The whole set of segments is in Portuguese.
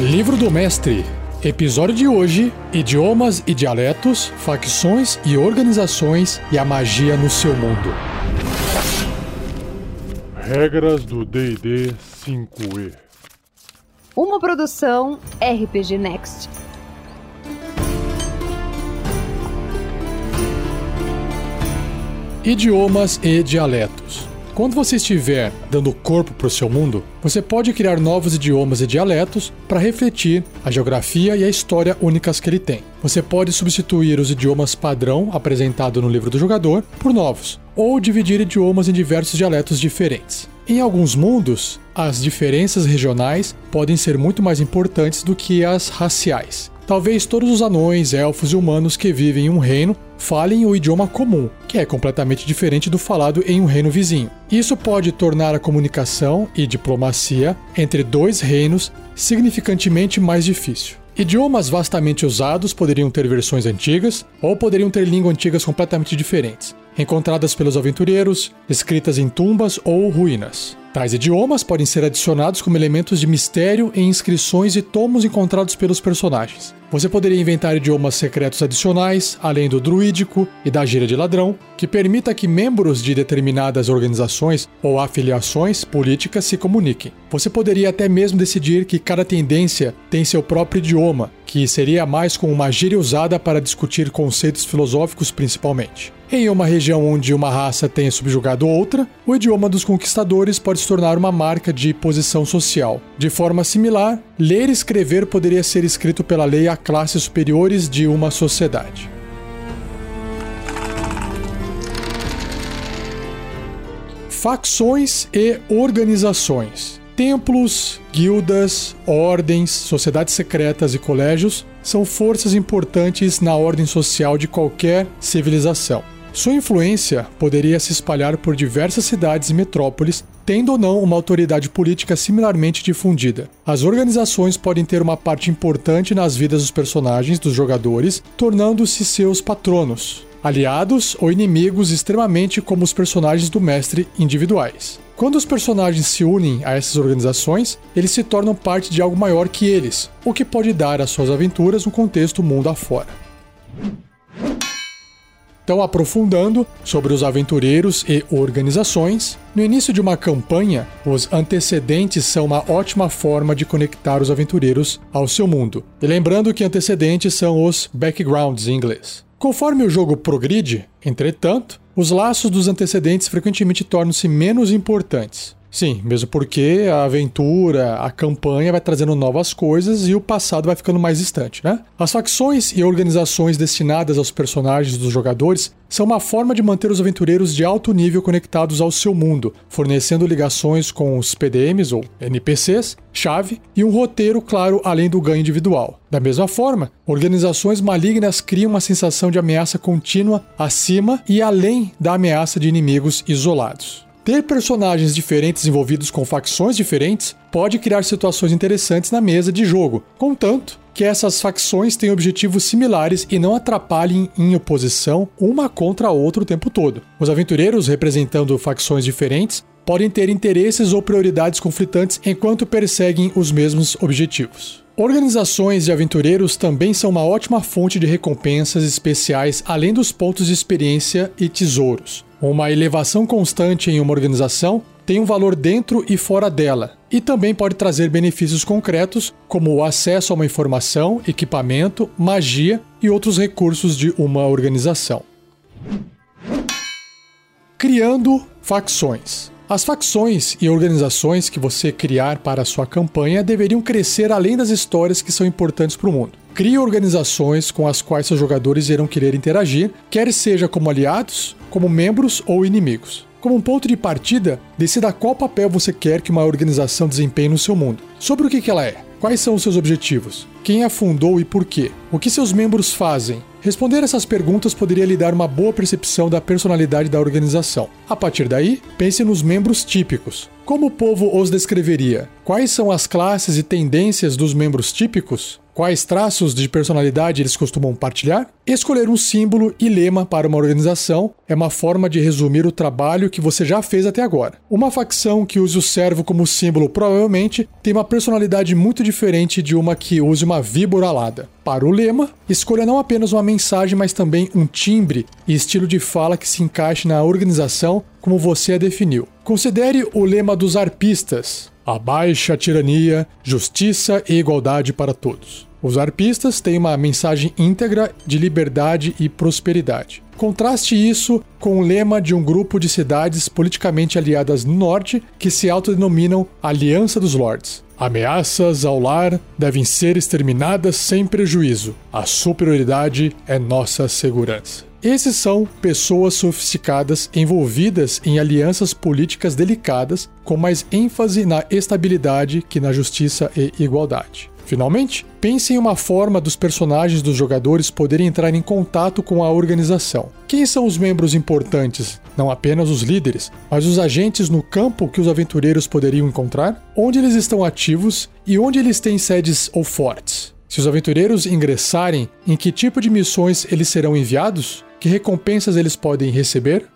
Livro do Mestre. Episódio de hoje: Idiomas e dialetos, facções e organizações e a magia no seu mundo. Regras do DD 5E. Uma produção RPG Next. Idiomas e dialetos. Quando você estiver dando corpo para o seu mundo, você pode criar novos idiomas e dialetos para refletir a geografia e a história únicas que ele tem. Você pode substituir os idiomas padrão apresentado no livro do jogador por novos, ou dividir idiomas em diversos dialetos diferentes. Em alguns mundos, as diferenças regionais podem ser muito mais importantes do que as raciais. Talvez todos os anões, elfos e humanos que vivem em um reino falem o idioma comum, que é completamente diferente do falado em um reino vizinho. Isso pode tornar a comunicação e diplomacia entre dois reinos significantemente mais difícil. Idiomas vastamente usados poderiam ter versões antigas ou poderiam ter línguas antigas completamente diferentes, encontradas pelos aventureiros, escritas em tumbas ou ruínas. Tais idiomas podem ser adicionados como elementos de mistério em inscrições e tomos encontrados pelos personagens. Você poderia inventar idiomas secretos adicionais, além do druídico e da gíria de ladrão, que permita que membros de determinadas organizações ou afiliações políticas se comuniquem. Você poderia até mesmo decidir que cada tendência tem seu próprio idioma, que seria mais como uma gíria usada para discutir conceitos filosóficos principalmente. Em uma região onde uma raça tenha subjugado outra, o idioma dos conquistadores pode se tornar uma marca de posição social. De forma similar, ler e escrever poderia ser escrito pela lei a classes superiores de uma sociedade. Facções e organizações. Templos, guildas, ordens, sociedades secretas e colégios são forças importantes na ordem social de qualquer civilização. Sua influência poderia se espalhar por diversas cidades e metrópoles, tendo ou não uma autoridade política similarmente difundida. As organizações podem ter uma parte importante nas vidas dos personagens dos jogadores, tornando-se seus patronos, aliados ou inimigos extremamente como os personagens do mestre individuais. Quando os personagens se unem a essas organizações, eles se tornam parte de algo maior que eles, o que pode dar às suas aventuras um contexto mundo afora. Então, aprofundando sobre os aventureiros e organizações, no início de uma campanha, os antecedentes são uma ótima forma de conectar os aventureiros ao seu mundo. E lembrando que antecedentes são os backgrounds em inglês. Conforme o jogo progride, entretanto, os laços dos antecedentes frequentemente tornam-se menos importantes. Sim, mesmo porque a aventura, a campanha vai trazendo novas coisas e o passado vai ficando mais distante, né? As facções e organizações destinadas aos personagens dos jogadores são uma forma de manter os aventureiros de alto nível conectados ao seu mundo, fornecendo ligações com os PDMs ou NPCs, chave e um roteiro claro além do ganho individual. Da mesma forma, organizações malignas criam uma sensação de ameaça contínua acima e além da ameaça de inimigos isolados. Ter personagens diferentes envolvidos com facções diferentes pode criar situações interessantes na mesa de jogo, contanto que essas facções tenham objetivos similares e não atrapalhem em oposição uma contra a outra o tempo todo. Os aventureiros representando facções diferentes podem ter interesses ou prioridades conflitantes enquanto perseguem os mesmos objetivos. Organizações de aventureiros também são uma ótima fonte de recompensas especiais além dos pontos de experiência e tesouros. Uma elevação constante em uma organização tem um valor dentro e fora dela, e também pode trazer benefícios concretos, como o acesso a uma informação, equipamento, magia e outros recursos de uma organização. Criando facções. As facções e organizações que você criar para a sua campanha deveriam crescer além das histórias que são importantes para o mundo. Crie organizações com as quais seus jogadores irão querer interagir, quer seja como aliados, como membros ou inimigos. Como um ponto de partida, decida qual papel você quer que uma organização desempenhe no seu mundo. Sobre o que ela é, quais são os seus objetivos, quem a fundou e por quê, o que seus membros fazem, Responder essas perguntas poderia lhe dar uma boa percepção da personalidade da organização. A partir daí, pense nos membros típicos. Como o povo os descreveria? Quais são as classes e tendências dos membros típicos? Quais traços de personalidade eles costumam partilhar? Escolher um símbolo e lema para uma organização é uma forma de resumir o trabalho que você já fez até agora. Uma facção que use o servo como símbolo provavelmente tem uma personalidade muito diferente de uma que use uma víbora alada. Para o lema, escolha não apenas uma mensagem, mas também um timbre e estilo de fala que se encaixe na organização como você a definiu. Considere o lema dos arpistas: abaixa a tirania, justiça e igualdade para todos. Os arpistas têm uma mensagem íntegra de liberdade e prosperidade. Contraste isso com o lema de um grupo de cidades politicamente aliadas no norte que se autodenominam Aliança dos Lords. Ameaças ao lar devem ser exterminadas sem prejuízo. A superioridade é nossa segurança. Esses são pessoas sofisticadas envolvidas em alianças políticas delicadas, com mais ênfase na estabilidade que na justiça e igualdade. Finalmente, pense em uma forma dos personagens dos jogadores poderem entrar em contato com a organização. Quem são os membros importantes? Não apenas os líderes, mas os agentes no campo que os aventureiros poderiam encontrar? Onde eles estão ativos e onde eles têm sedes ou fortes? Se os aventureiros ingressarem, em que tipo de missões eles serão enviados? Que recompensas eles podem receber?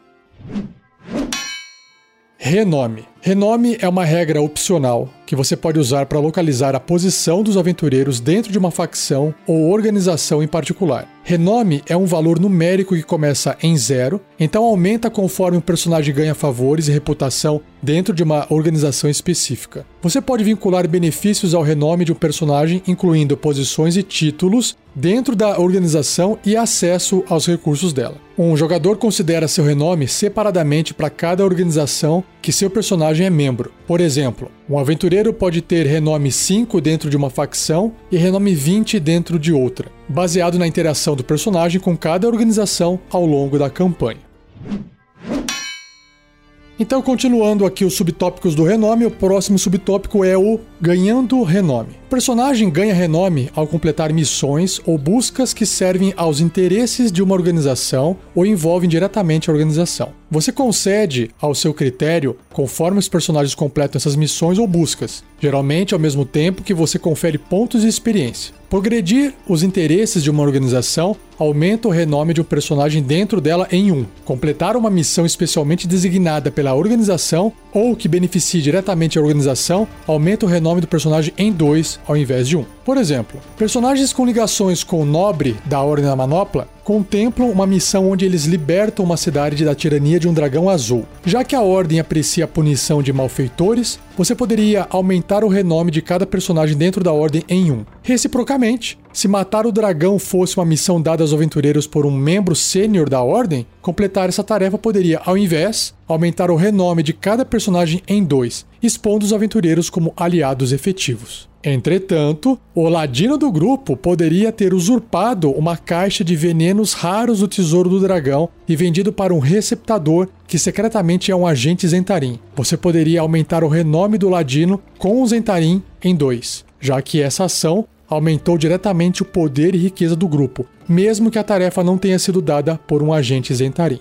Renome. Renome é uma regra opcional que você pode usar para localizar a posição dos aventureiros dentro de uma facção ou organização em particular. Renome é um valor numérico que começa em zero, então aumenta conforme o personagem ganha favores e reputação dentro de uma organização específica. Você pode vincular benefícios ao renome de um personagem, incluindo posições e títulos dentro da organização e acesso aos recursos dela. Um jogador considera seu renome separadamente para cada organização que seu personagem é membro. Por exemplo, um aventureiro pode ter renome 5 dentro de uma facção e renome 20 dentro de outra, baseado na interação do personagem com cada organização ao longo da campanha. Então, continuando aqui os subtópicos do renome, o próximo subtópico é o ganhando renome. Personagem ganha renome ao completar missões ou buscas que servem aos interesses de uma organização ou envolvem diretamente a organização. Você concede ao seu critério conforme os personagens completam essas missões ou buscas, geralmente ao mesmo tempo que você confere pontos de experiência. Progredir os interesses de uma organização aumenta o renome de um personagem dentro dela em um. Completar uma missão especialmente designada pela organização ou que beneficie diretamente a organização aumenta o renome do personagem em dois ao invés de um. Por exemplo, personagens com ligações com o nobre da Ordem da Manopla contemplam uma missão onde eles libertam uma cidade da tirania de um dragão azul. Já que a Ordem aprecia a punição de malfeitores, você poderia aumentar o renome de cada personagem dentro da Ordem em um. Reciprocamente, se matar o dragão fosse uma missão dada aos aventureiros por um membro sênior da Ordem, completar essa tarefa poderia, ao invés, aumentar o renome de cada personagem em dois, expondo os aventureiros como aliados efetivos. Entretanto, o ladino do grupo poderia ter usurpado uma caixa de venenos raros do tesouro do dragão e vendido para um receptador que secretamente é um agente Zentarim. Você poderia aumentar o renome do ladino com o Zentarim em dois, já que essa ação aumentou diretamente o poder e riqueza do grupo, mesmo que a tarefa não tenha sido dada por um agente Zentarim.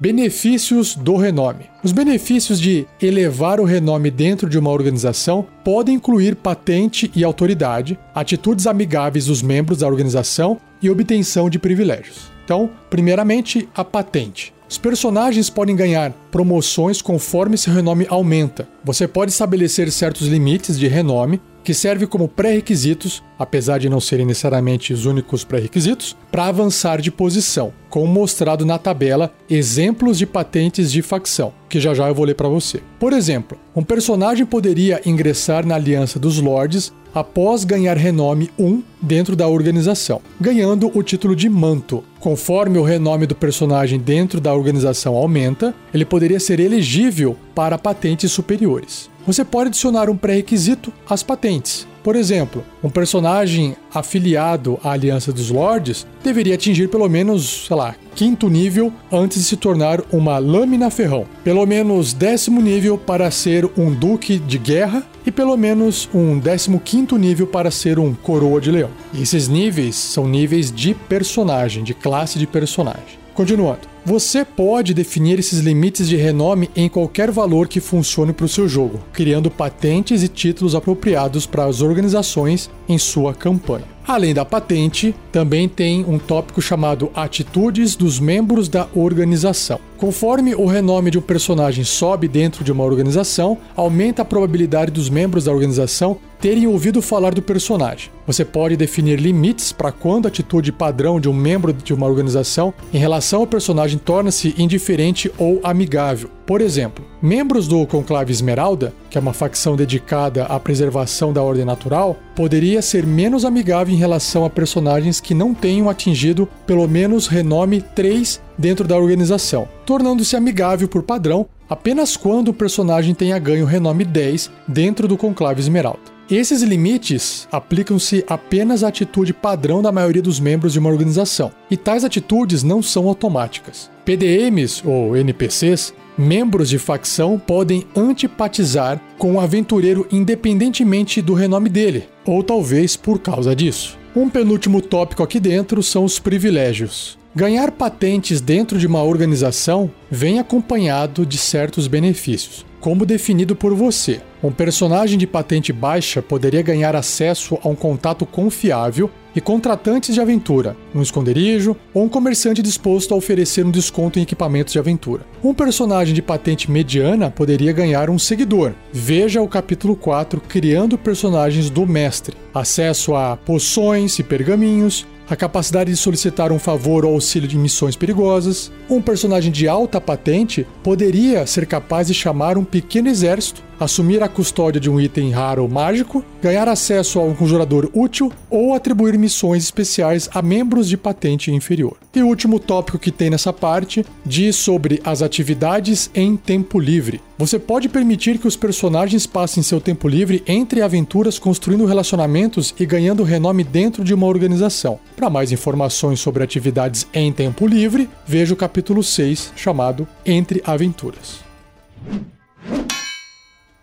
Benefícios do renome. Os benefícios de elevar o renome dentro de uma organização podem incluir patente e autoridade, atitudes amigáveis dos membros da organização e obtenção de privilégios. Então, primeiramente, a patente. Os personagens podem ganhar promoções conforme seu renome aumenta. Você pode estabelecer certos limites de renome que serve como pré-requisitos, apesar de não serem necessariamente os únicos pré-requisitos, para avançar de posição, como mostrado na tabela Exemplos de patentes de facção, que já já eu vou ler para você. Por exemplo, um personagem poderia ingressar na Aliança dos Lords após ganhar renome 1 dentro da organização, ganhando o título de manto. Conforme o renome do personagem dentro da organização aumenta, ele poderia ser elegível para patentes superiores. Você pode adicionar um pré-requisito às patentes. Por exemplo, um personagem afiliado à Aliança dos Lords deveria atingir pelo menos, sei lá, quinto nível antes de se tornar uma lâmina ferrão, pelo menos décimo nível para ser um duque de guerra e pelo menos um décimo quinto nível para ser um coroa de leão. E esses níveis são níveis de personagem, de classe de personagem. Continuando. Você pode definir esses limites de renome em qualquer valor que funcione para o seu jogo, criando patentes e títulos apropriados para as organizações em sua campanha. Além da patente, também tem um tópico chamado Atitudes dos membros da organização. Conforme o renome de um personagem sobe dentro de uma organização, aumenta a probabilidade dos membros da organização terem ouvido falar do personagem. Você pode definir limites para quando a atitude padrão de um membro de uma organização em relação ao personagem torna-se indiferente ou amigável. Por exemplo, membros do Conclave Esmeralda, que é uma facção dedicada à preservação da ordem natural, poderia ser menos amigável em relação a personagens que não tenham atingido pelo menos renome 3 dentro da organização, tornando-se amigável por padrão apenas quando o personagem tenha ganho renome 10 dentro do Conclave Esmeralda. Esses limites aplicam-se apenas à atitude padrão da maioria dos membros de uma organização, e tais atitudes não são automáticas. PDMs ou NPCs, membros de facção, podem antipatizar com o aventureiro independentemente do renome dele, ou talvez por causa disso. Um penúltimo tópico aqui dentro são os privilégios. Ganhar patentes dentro de uma organização vem acompanhado de certos benefícios como definido por você. Um personagem de patente baixa poderia ganhar acesso a um contato confiável e contratantes de aventura, um esconderijo ou um comerciante disposto a oferecer um desconto em equipamentos de aventura. Um personagem de patente mediana poderia ganhar um seguidor. Veja o capítulo 4 Criando personagens do mestre. Acesso a poções e pergaminhos, a capacidade de solicitar um favor ou auxílio de missões perigosas. Um personagem de alta patente poderia ser capaz de chamar um pequeno exército assumir a custódia de um item raro ou mágico, ganhar acesso a um conjurador útil ou atribuir missões especiais a membros de patente inferior. E o último tópico que tem nessa parte diz sobre as atividades em tempo livre. Você pode permitir que os personagens passem seu tempo livre entre aventuras construindo relacionamentos e ganhando renome dentro de uma organização. Para mais informações sobre atividades em tempo livre, veja o capítulo 6 chamado Entre Aventuras.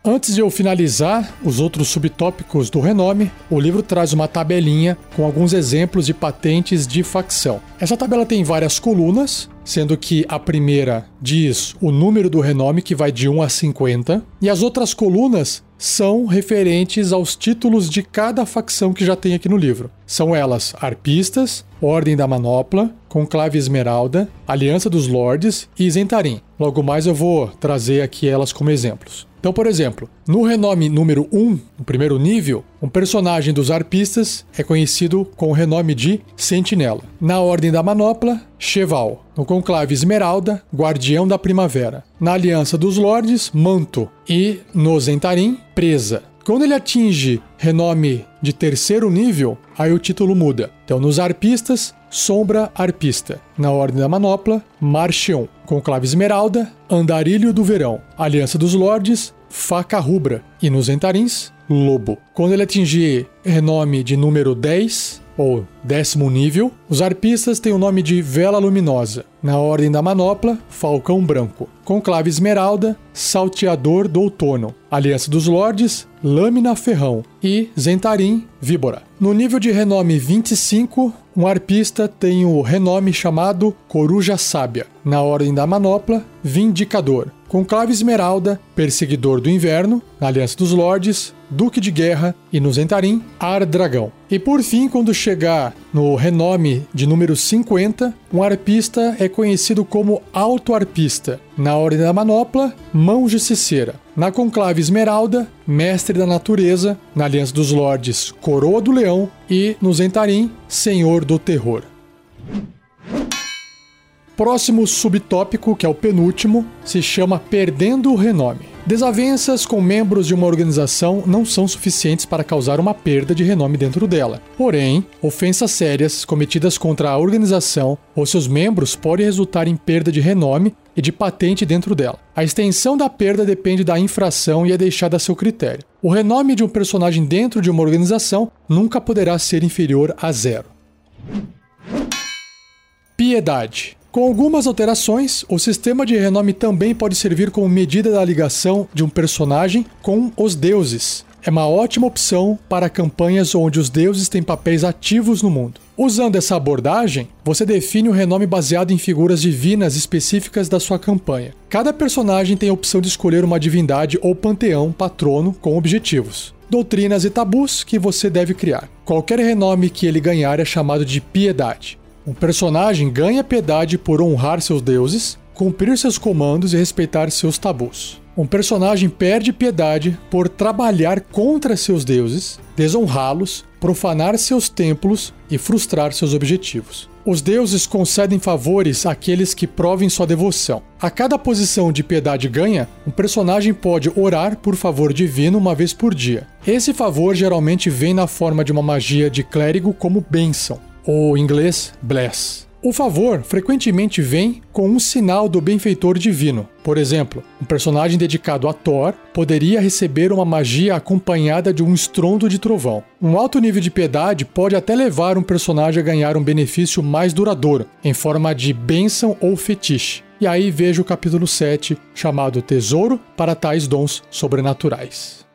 Antes de eu finalizar os outros subtópicos do renome, o livro traz uma tabelinha com alguns exemplos de patentes de facção. Essa tabela tem várias colunas, sendo que a primeira diz o número do renome que vai de 1 a 50, e as outras colunas são referentes aos títulos de cada facção que já tem aqui no livro. São elas Arpistas, Ordem da Manopla, Conclave Esmeralda, Aliança dos Lordes e Zentarim. Logo mais eu vou trazer aqui elas como exemplos. Então, por exemplo, no renome número 1, no primeiro nível, um personagem dos arpistas é conhecido com o renome de Sentinela. Na Ordem da Manopla, Cheval. No Conclave Esmeralda, Guardião da Primavera. Na Aliança dos Lordes, Manto. E no Zentarim, Presa. Quando ele atinge renome de terceiro nível, aí o título muda. Então, nos arpistas, Sombra Arpista. Na Ordem da Manopla, Marcheon. Conclave Esmeralda, Andarilho do Verão. Aliança dos Lordes, Faca Rubra. E nos Entarins, Lobo. Quando ele atingir renome de número 10, ou décimo nível, os arpistas têm o nome de Vela Luminosa. Na Ordem da Manopla, Falcão Branco. Conclave Esmeralda, Salteador do Outono. Aliança dos Lordes, Lâmina Ferrão. E Zentarim, Víbora. No nível de renome 25, um arpista tem o renome chamado Coruja Sábia. Na Ordem da Manopla, Vindicador. Conclave Esmeralda, Perseguidor do Inverno. Na Aliança dos Lordes, Duque de Guerra e no Zentarim, Ar Dragão. E por fim, quando chegar no renome de número 50, um arpista é conhecido como Alto-Arpista. Na Ordem da Manopla, Mão Justiceira. Na Conclave Esmeralda, Mestre da Natureza. Na Aliança dos Lordes, Coroa do Leão. E no Zentarim, Senhor do Terror. Próximo subtópico, que é o penúltimo, se chama Perdendo o Renome. Desavenças com membros de uma organização não são suficientes para causar uma perda de renome dentro dela. Porém, ofensas sérias cometidas contra a organização ou seus membros podem resultar em perda de renome e de patente dentro dela. A extensão da perda depende da infração e é deixada a seu critério. O renome de um personagem dentro de uma organização nunca poderá ser inferior a zero. Piedade. Com algumas alterações, o sistema de renome também pode servir como medida da ligação de um personagem com os deuses. é uma ótima opção para campanhas onde os deuses têm papéis ativos no mundo. Usando essa abordagem, você define o renome baseado em figuras divinas específicas da sua campanha. Cada personagem tem a opção de escolher uma divindade ou panteão patrono com objetivos, doutrinas e tabus que você deve criar. Qualquer renome que ele ganhar é chamado de piedade. Um personagem ganha piedade por honrar seus deuses, cumprir seus comandos e respeitar seus tabus. Um personagem perde piedade por trabalhar contra seus deuses, desonrá-los, profanar seus templos e frustrar seus objetivos. Os deuses concedem favores àqueles que provem sua devoção. A cada posição de piedade ganha, um personagem pode orar por favor divino uma vez por dia. Esse favor geralmente vem na forma de uma magia de clérigo como bênção, ou inglês bless. O favor frequentemente vem com um sinal do benfeitor divino. Por exemplo, um personagem dedicado a Thor poderia receber uma magia acompanhada de um estrondo de trovão. Um alto nível de piedade pode até levar um personagem a ganhar um benefício mais duradouro, em forma de bênção ou fetiche. E aí veja o capítulo 7, chamado Tesouro para tais dons sobrenaturais.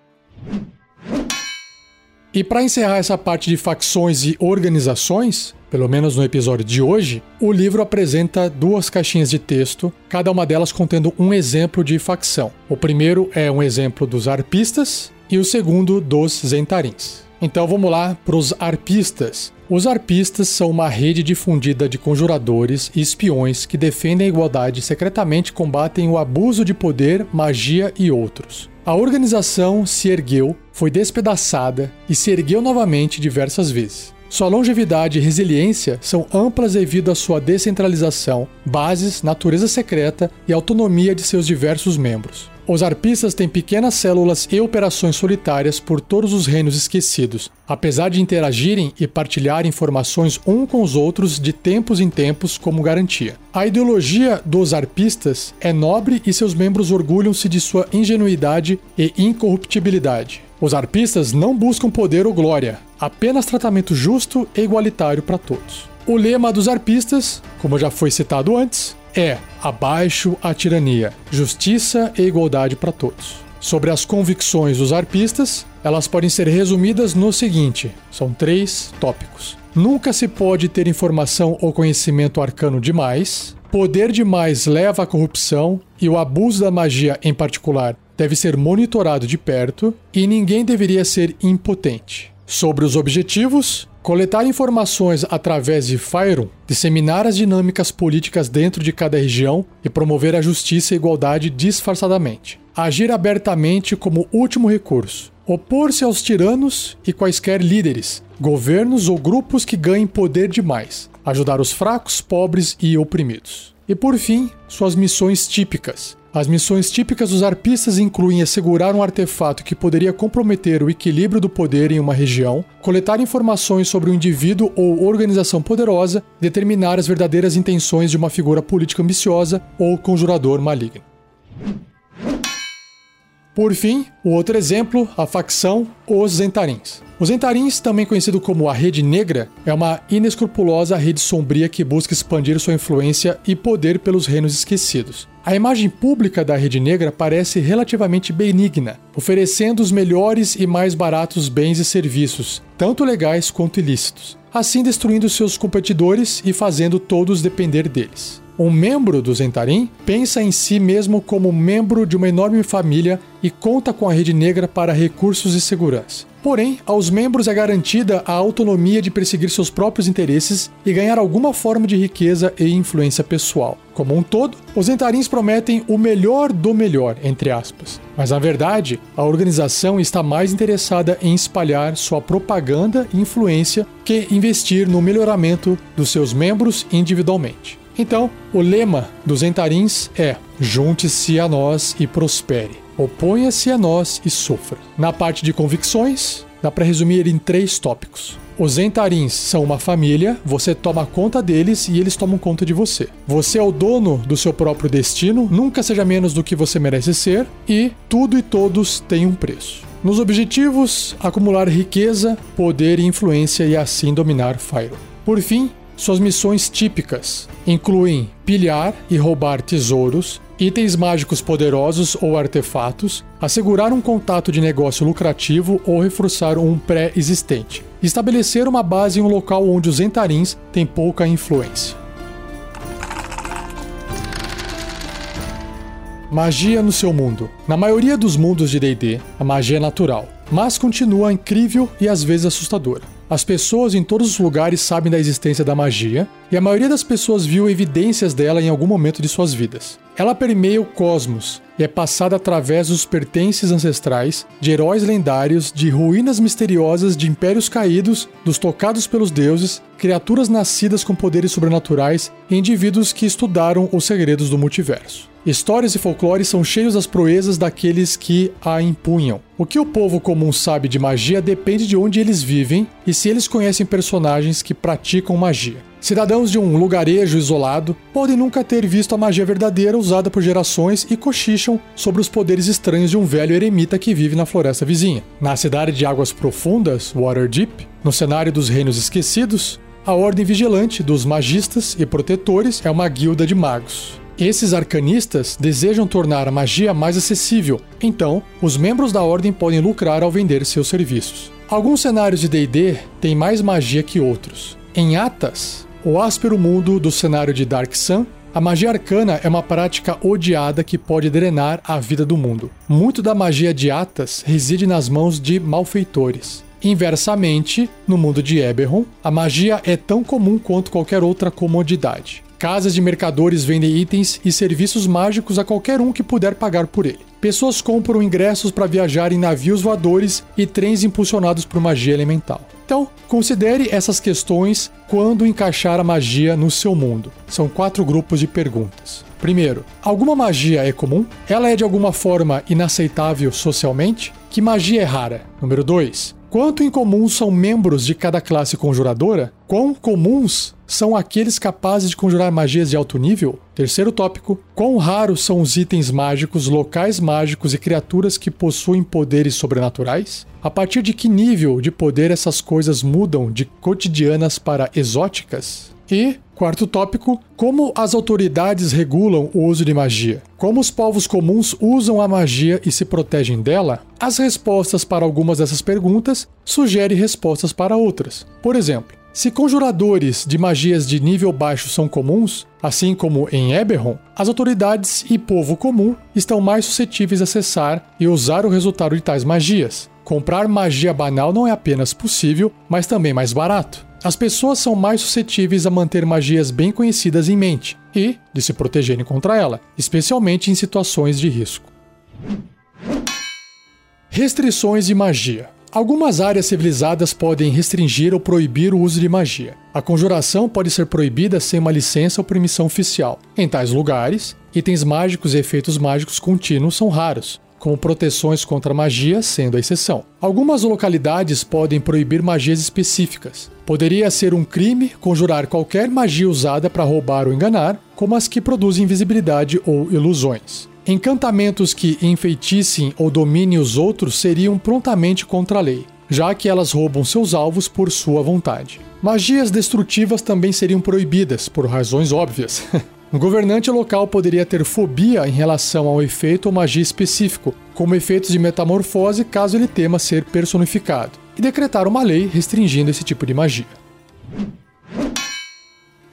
E para encerrar essa parte de facções e organizações, pelo menos no episódio de hoje, o livro apresenta duas caixinhas de texto, cada uma delas contendo um exemplo de facção. O primeiro é um exemplo dos arpistas e o segundo dos zentarins. Então vamos lá para os arpistas. Os arpistas são uma rede difundida de conjuradores e espiões que defendem a igualdade e secretamente combatem o abuso de poder, magia e outros. A organização se ergueu, foi despedaçada e se ergueu novamente diversas vezes. Sua longevidade e resiliência são amplas devido à sua descentralização, bases, natureza secreta e autonomia de seus diversos membros. Os arpistas têm pequenas células e operações solitárias por todos os reinos esquecidos, apesar de interagirem e partilhar informações um com os outros de tempos em tempos como garantia. A ideologia dos arpistas é nobre e seus membros orgulham-se de sua ingenuidade e incorruptibilidade. Os arpistas não buscam poder ou glória, apenas tratamento justo e igualitário para todos. O lema dos arpistas, como já foi citado antes, é abaixo a tirania, justiça e igualdade para todos. Sobre as convicções dos arpistas, elas podem ser resumidas no seguinte: são três tópicos. Nunca se pode ter informação ou conhecimento arcano demais. Poder demais leva à corrupção e o abuso da magia em particular deve ser monitorado de perto e ninguém deveria ser impotente. Sobre os objetivos, coletar informações através de Fyron, disseminar as dinâmicas políticas dentro de cada região e promover a justiça e igualdade disfarçadamente. Agir abertamente como último recurso. Opor-se aos tiranos e quaisquer líderes, governos ou grupos que ganhem poder demais. Ajudar os fracos, pobres e oprimidos. E por fim, suas missões típicas: as missões típicas dos arpistas incluem assegurar um artefato que poderia comprometer o equilíbrio do poder em uma região, coletar informações sobre um indivíduo ou organização poderosa, determinar as verdadeiras intenções de uma figura política ambiciosa ou conjurador maligno. Por fim, o outro exemplo, a facção Os Zentarins. Os Zentarins, também conhecido como a Rede Negra, é uma inescrupulosa rede sombria que busca expandir sua influência e poder pelos reinos esquecidos. A imagem pública da Rede Negra parece relativamente benigna, oferecendo os melhores e mais baratos bens e serviços, tanto legais quanto ilícitos, assim destruindo seus competidores e fazendo todos depender deles. Um membro do Zentarim pensa em si mesmo como membro de uma enorme família e conta com a Rede Negra para recursos e segurança. Porém, aos membros é garantida a autonomia de perseguir seus próprios interesses e ganhar alguma forma de riqueza e influência pessoal. Como um todo, os Entarins prometem o melhor do melhor, entre aspas. Mas na verdade, a organização está mais interessada em espalhar sua propaganda e influência que investir no melhoramento dos seus membros individualmente. Então, o lema dos Entarins é: Junte-se a nós e prospere. Oponha-se a nós e sofra. Na parte de convicções, dá para resumir em três tópicos. Os Entarins são uma família, você toma conta deles e eles tomam conta de você. Você é o dono do seu próprio destino, nunca seja menos do que você merece ser, e tudo e todos têm um preço. Nos objetivos, acumular riqueza, poder e influência e assim dominar Fyro. Por fim, suas missões típicas incluem pilhar e roubar tesouros, itens mágicos poderosos ou artefatos, assegurar um contato de negócio lucrativo ou reforçar um pré-existente, estabelecer uma base em um local onde os entarins têm pouca influência. Magia no seu mundo. Na maioria dos mundos de DD, a magia é natural, mas continua incrível e às vezes assustadora. As pessoas em todos os lugares sabem da existência da magia, e a maioria das pessoas viu evidências dela em algum momento de suas vidas. Ela permeia o cosmos e é passada através dos pertences ancestrais, de heróis lendários, de ruínas misteriosas, de impérios caídos, dos tocados pelos deuses, criaturas nascidas com poderes sobrenaturais e indivíduos que estudaram os segredos do multiverso. Histórias e folclores são cheios das proezas daqueles que a impunham. O que o povo comum sabe de magia depende de onde eles vivem e se eles conhecem personagens que praticam magia. Cidadãos de um lugarejo isolado podem nunca ter visto a magia verdadeira usada por gerações e cochicham sobre os poderes estranhos de um velho eremita que vive na floresta vizinha. Na cidade de águas profundas, Waterdeep, no cenário dos Reinos Esquecidos, a Ordem Vigilante dos Magistas e Protetores é uma guilda de magos. Esses arcanistas desejam tornar a magia mais acessível, então os membros da ordem podem lucrar ao vender seus serviços. Alguns cenários de DD têm mais magia que outros. Em Atas, o áspero mundo do cenário de Dark Sun, a magia arcana é uma prática odiada que pode drenar a vida do mundo. Muito da magia de Atas reside nas mãos de malfeitores. Inversamente, no mundo de Eberron, a magia é tão comum quanto qualquer outra comodidade. Casas de mercadores vendem itens e serviços mágicos a qualquer um que puder pagar por ele. Pessoas compram ingressos para viajar em navios voadores e trens impulsionados por magia elemental. Então, considere essas questões quando encaixar a magia no seu mundo. São quatro grupos de perguntas. Primeiro, alguma magia é comum? Ela é de alguma forma inaceitável socialmente? Que magia é rara? Número 2. Quanto incomuns são membros de cada classe conjuradora? Quão comuns são aqueles capazes de conjurar magias de alto nível? Terceiro tópico: quão raros são os itens mágicos, locais mágicos e criaturas que possuem poderes sobrenaturais? A partir de que nível de poder essas coisas mudam de cotidianas para exóticas? E, quarto tópico, como as autoridades regulam o uso de magia? Como os povos comuns usam a magia e se protegem dela? As respostas para algumas dessas perguntas sugerem respostas para outras. Por exemplo, se conjuradores de magias de nível baixo são comuns, assim como em Eberron, as autoridades e povo comum estão mais suscetíveis a acessar e usar o resultado de tais magias. Comprar magia banal não é apenas possível, mas também mais barato. As pessoas são mais suscetíveis a manter magias bem conhecidas em mente e de se protegerem contra ela, especialmente em situações de risco. Restrições de magia. Algumas áreas civilizadas podem restringir ou proibir o uso de magia. A conjuração pode ser proibida sem uma licença ou permissão oficial. Em tais lugares, itens mágicos e efeitos mágicos contínuos são raros, como proteções contra magia sendo a exceção. Algumas localidades podem proibir magias específicas. Poderia ser um crime conjurar qualquer magia usada para roubar ou enganar, como as que produzem invisibilidade ou ilusões. Encantamentos que enfeitissem ou dominem os outros seriam prontamente contra a lei, já que elas roubam seus alvos por sua vontade. Magias destrutivas também seriam proibidas, por razões óbvias. Um governante local poderia ter fobia em relação a um efeito ou magia específico, como efeitos de metamorfose caso ele tema ser personificado, e decretar uma lei restringindo esse tipo de magia.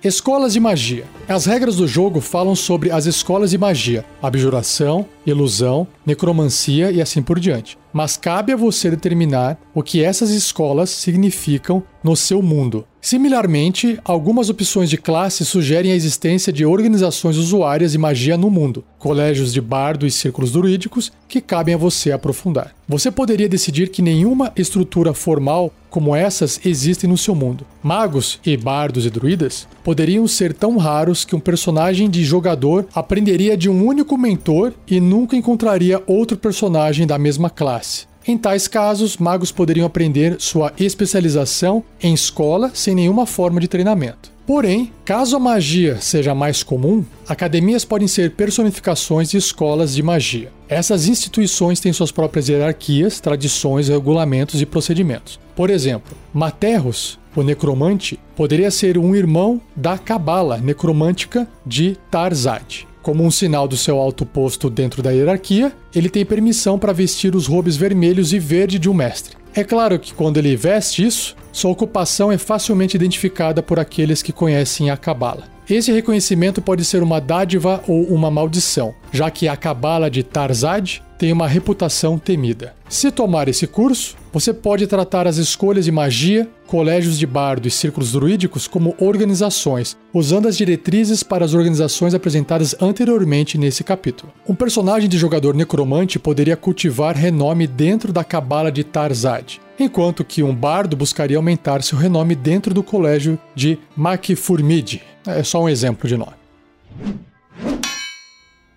Escolas de magia. As regras do jogo falam sobre as escolas de magia, abjuração, ilusão, necromancia e assim por diante. Mas cabe a você determinar o que essas escolas significam no seu mundo. Similarmente, algumas opções de classe sugerem a existência de organizações usuárias de magia no mundo, colégios de bardo e círculos druídicos, que cabem a você aprofundar. Você poderia decidir que nenhuma estrutura formal como essas existem no seu mundo. Magos e bardos e druidas poderiam ser tão raros que um personagem de jogador aprenderia de um único mentor e nunca encontraria outro personagem da mesma classe. Em tais casos, magos poderiam aprender sua especialização em escola sem nenhuma forma de treinamento. Porém, caso a magia seja mais comum, academias podem ser personificações de escolas de magia. Essas instituições têm suas próprias hierarquias, tradições, regulamentos e procedimentos. Por exemplo, Materros, o necromante, poderia ser um irmão da cabala necromântica de Tarzad. Como um sinal do seu alto posto dentro da hierarquia, ele tem permissão para vestir os robes vermelhos e verde de um mestre. É claro que quando ele veste isso, sua ocupação é facilmente identificada por aqueles que conhecem a Cabala. Esse reconhecimento pode ser uma dádiva ou uma maldição, já que a Cabala de Tarzad tem uma reputação temida. Se tomar esse curso, você pode tratar as escolhas de magia, colégios de bardo e círculos druídicos como organizações, usando as diretrizes para as organizações apresentadas anteriormente nesse capítulo. Um personagem de jogador necromante poderia cultivar renome dentro da cabala de Tarzad, enquanto que um bardo buscaria aumentar seu renome dentro do colégio de Makfurmid. É só um exemplo de nome.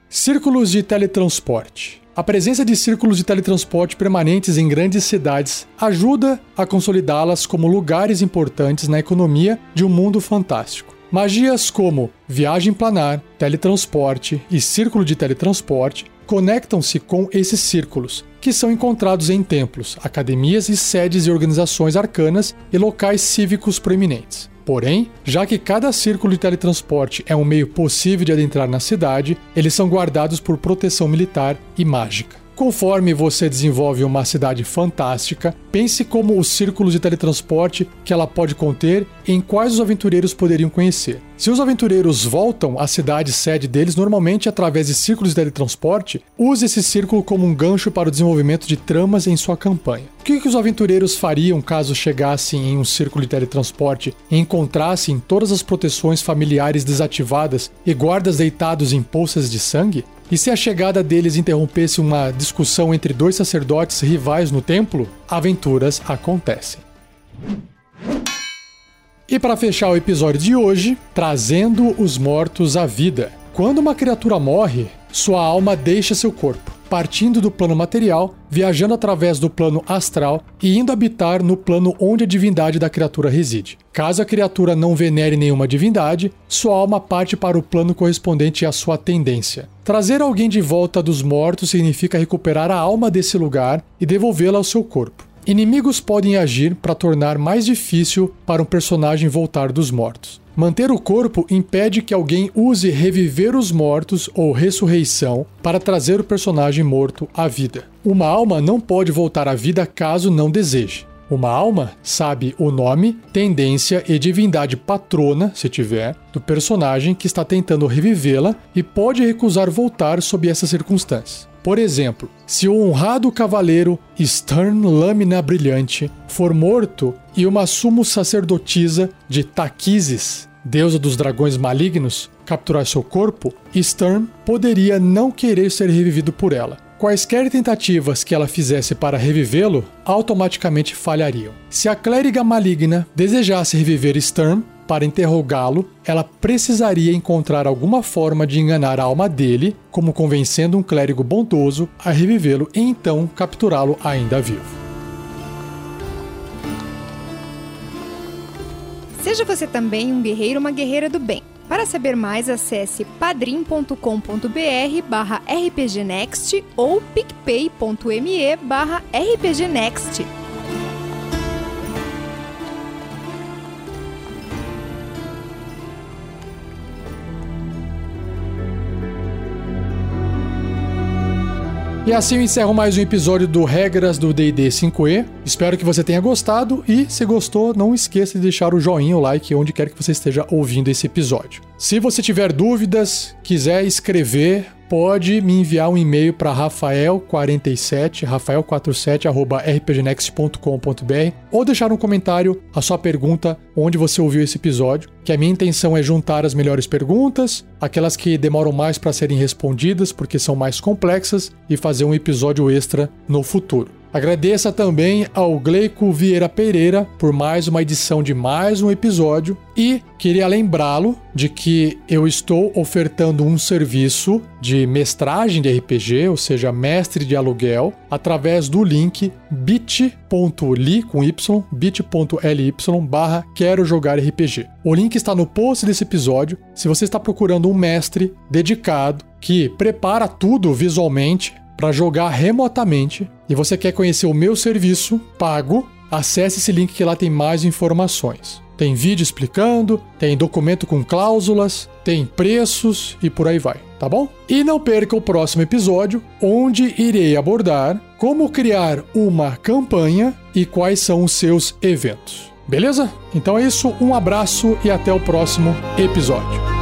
Círculos de teletransporte. A presença de círculos de teletransporte permanentes em grandes cidades ajuda a consolidá-las como lugares importantes na economia de um mundo fantástico. Magias como viagem planar, teletransporte e círculo de teletransporte conectam-se com esses círculos, que são encontrados em templos, academias e sedes de organizações arcanas e locais cívicos proeminentes. Porém, já que cada círculo de teletransporte é um meio possível de adentrar na cidade, eles são guardados por proteção militar e mágica. Conforme você desenvolve uma cidade fantástica, pense como os círculos de teletransporte que ela pode conter e em quais os aventureiros poderiam conhecer. Se os aventureiros voltam à cidade sede deles, normalmente através de círculos de teletransporte, use esse círculo como um gancho para o desenvolvimento de tramas em sua campanha. O que, que os aventureiros fariam caso chegassem em um círculo de teletransporte e encontrassem todas as proteções familiares desativadas e guardas deitados em poças de sangue? E se a chegada deles interrompesse uma discussão entre dois sacerdotes rivais no templo, aventuras acontecem. E para fechar o episódio de hoje, trazendo os mortos à vida. Quando uma criatura morre, sua alma deixa seu corpo, partindo do plano material, viajando através do plano astral e indo habitar no plano onde a divindade da criatura reside. Caso a criatura não venere nenhuma divindade, sua alma parte para o plano correspondente à sua tendência. Trazer alguém de volta dos mortos significa recuperar a alma desse lugar e devolvê-la ao seu corpo. Inimigos podem agir para tornar mais difícil para um personagem voltar dos mortos. Manter o corpo impede que alguém use reviver os mortos ou ressurreição para trazer o personagem morto à vida. Uma alma não pode voltar à vida caso não deseje. Uma alma sabe o nome, tendência e divindade patrona, se tiver, do personagem que está tentando revivê-la e pode recusar voltar sob essas circunstâncias. Por exemplo, se o honrado cavaleiro Stern Lâmina Brilhante for morto e uma sumo sacerdotisa de Taquises, deusa dos dragões malignos, capturar seu corpo, Stern poderia não querer ser revivido por ela. Quaisquer tentativas que ela fizesse para revivê-lo automaticamente falhariam. Se a clériga maligna desejasse reviver Stern para interrogá-lo, ela precisaria encontrar alguma forma de enganar a alma dele, como convencendo um clérigo bondoso a revivê-lo e então capturá-lo ainda vivo. Seja você também um guerreiro ou uma guerreira do bem. Para saber mais, acesse padrim.com.br barra rpgnext ou picpay.me barra rpgnext. E assim eu encerro mais um episódio do Regras do D&D 5e. Espero que você tenha gostado e se gostou, não esqueça de deixar o joinha, o like onde quer que você esteja ouvindo esse episódio. Se você tiver dúvidas, quiser escrever, pode me enviar um e-mail para rafael47, rafael47@rpgnext.com.br ou deixar um comentário a sua pergunta onde você ouviu esse episódio, que a minha intenção é juntar as melhores perguntas, aquelas que demoram mais para serem respondidas porque são mais complexas e fazer um episódio extra no futuro. Agradeça também ao Gleico Vieira Pereira por mais uma edição de mais um episódio e queria lembrá-lo de que eu estou ofertando um serviço de mestragem de RPG, ou seja, mestre de aluguel, através do link bit.ly com y, bit.ly barra quero jogar RPG. O link está no post desse episódio. Se você está procurando um mestre dedicado que prepara tudo visualmente para jogar remotamente e você quer conhecer o meu serviço pago, acesse esse link que lá tem mais informações. Tem vídeo explicando, tem documento com cláusulas, tem preços e por aí vai, tá bom? E não perca o próximo episódio, onde irei abordar como criar uma campanha e quais são os seus eventos. Beleza? Então é isso, um abraço e até o próximo episódio.